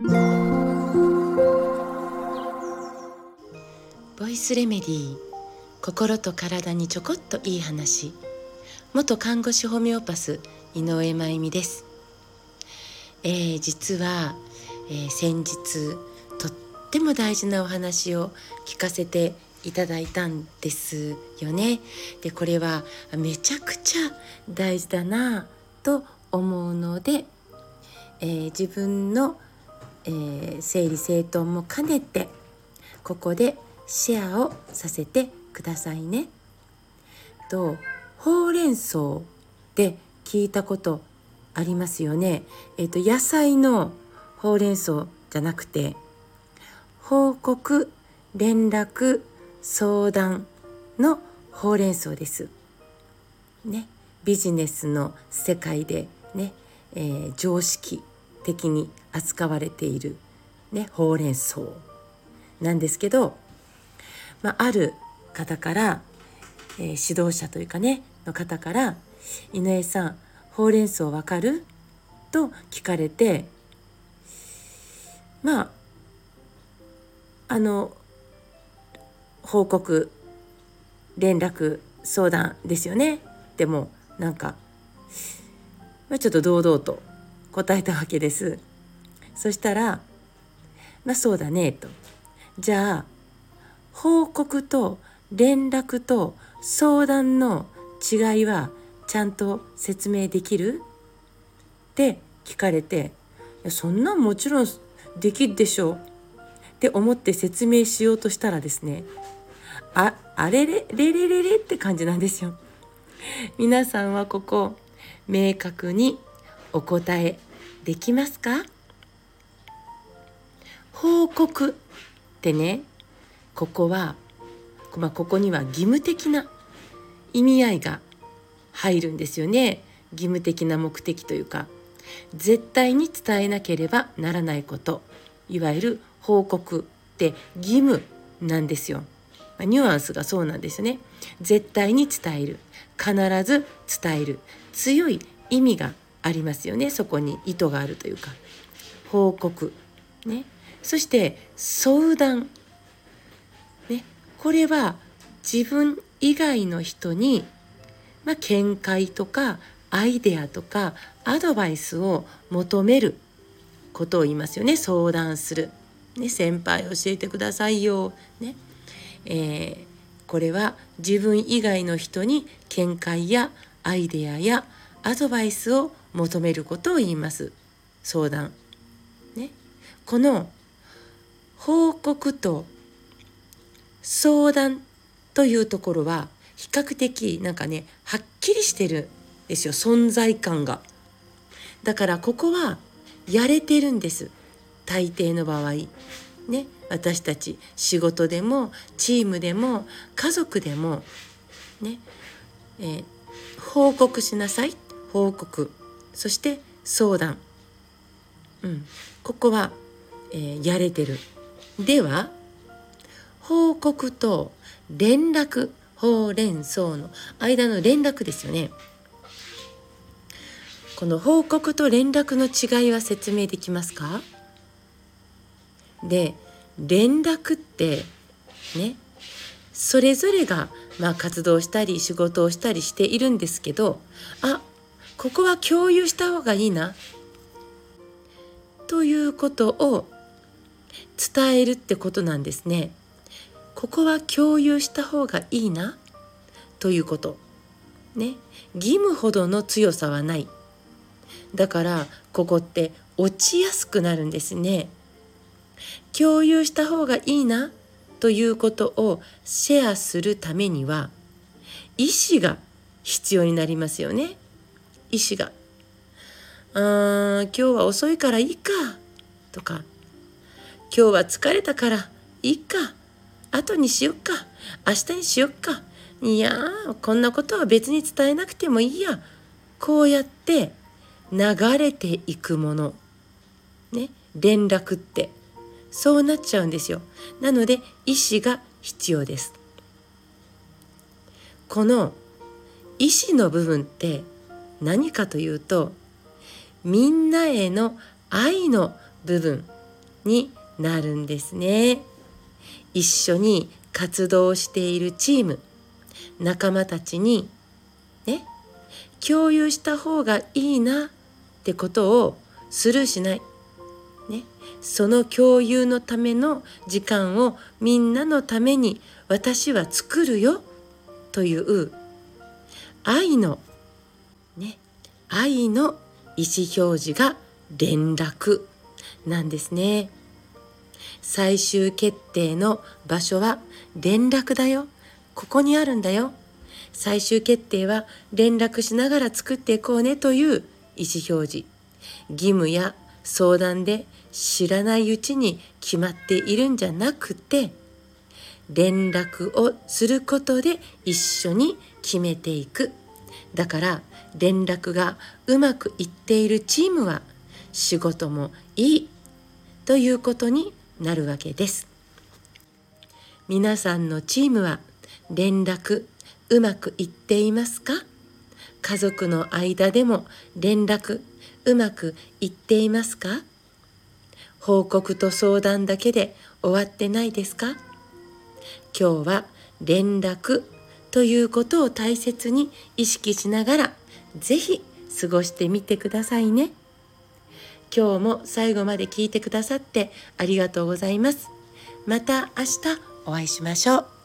ボイスレメディー心と体にちょこっといい話。元看護師ホメオパス井上真由美です、えー、実は、えー、先日とっても大事なお話を聞かせていただいたんですよね。でこれはめちゃくちゃ大事だなと思うので、えー、自分の、えー、整理整頓も兼ねてここでシェアをさせてくださいね。とほうれん草で聞いたことありますよね。えっ、ー、と野菜のほうれん草じゃなくて報告連絡相談のほうれん草です。ね、ビジネスの世界でね、えー、常識的に扱われている、ね、ほうれん草なんですけど、まあ、ある方から、えー、指導者というかねの方から「井上さんほうれん草わかる?」と聞かれてまああの報告連絡相談ですよねでもなんかまあ、ちょっと堂々と答えたわけです。そしたら「まあそうだね」と。じゃあ報告と連絡と相談の違いはちゃんと説明できる？って聞かれて「そんなんもちろんできるでしょう」って思って説明しようとしたらですねああれれれれれれって感じなんですよ。皆さんはここ明確にお答えできますか？報告ってねここは、まあ、ここには義務的な意味合いが入るんですよね義務的な目的というか絶対に伝えなければならないこといわゆる報告って義務なんですよ。ニュアンスがそうなんですよね。絶対に伝える必ず伝える強い意味がありますよね。そこに意図があるというか。報告。ね。そして相談。ね。これは自分以外の人に、まあ、見解とかアイデアとかアドバイスを求めることを言いますよね。相談する、ね、先輩教えてくださいよ、ね。えー、これは自分以外の人に見解やアイデアやアドバイスを求めることを言います。相談。ね、この報告と相談というところは比較的なんかねはっきりしてるんですよ。存在感が。だからここはやれてるんです。大抵の場合。ね。私たち仕事でもチームでも家族でも。ね、えー、報告しなさい。報告そして相談、うん、ここは、えー、やれてる。では報告と連絡ほうれん草の間の連絡ですよね。この報告と連絡の違いは説明できますか？で連絡ってねそれぞれが、まあ、活動したり仕事をしたりしているんですけどあここは共有した方がいいなということを伝えるってことなんですね。ここは共有した方がいいなということ。ね。義務ほどの強さはない。だからここって落ちやすくなるんですね。共有した方がいいなということをシェアするためには意思が必要になりますよね。医師が「あー今日は遅いからいいか」とか「今日は疲れたからいいか後にしよっか明日にしよっかいやこんなことは別に伝えなくてもいいや」こうやって流れていくもの。ね連絡って。そうなっちゃうんですよ。なので意思が必要です。この意思の部分って何かというとみんなへの愛の部分になるんですね。一緒に活動しているチーム仲間たちにね共有した方がいいなってことをスルーしない、ね、その共有のための時間をみんなのために私は作るよという愛の愛の意思表示が連絡なんですね。最終決定の場所は連絡だよ。ここにあるんだよ。最終決定は連絡しながら作っていこうねという意思表示。義務や相談で知らないうちに決まっているんじゃなくて、連絡をすることで一緒に決めていく。だから連絡がうまくいっているチームは仕事もいいということになるわけです。皆さんのチームは連絡うまくいっていますか？家族の間でも連絡うまくいっていますか？報告と相談だけで終わってないですか？今日は連絡ということを大切に意識しながら是非過ごしてみてくださいね。今日も最後まで聞いてくださってありがとうございます。また明日お会いしましょう。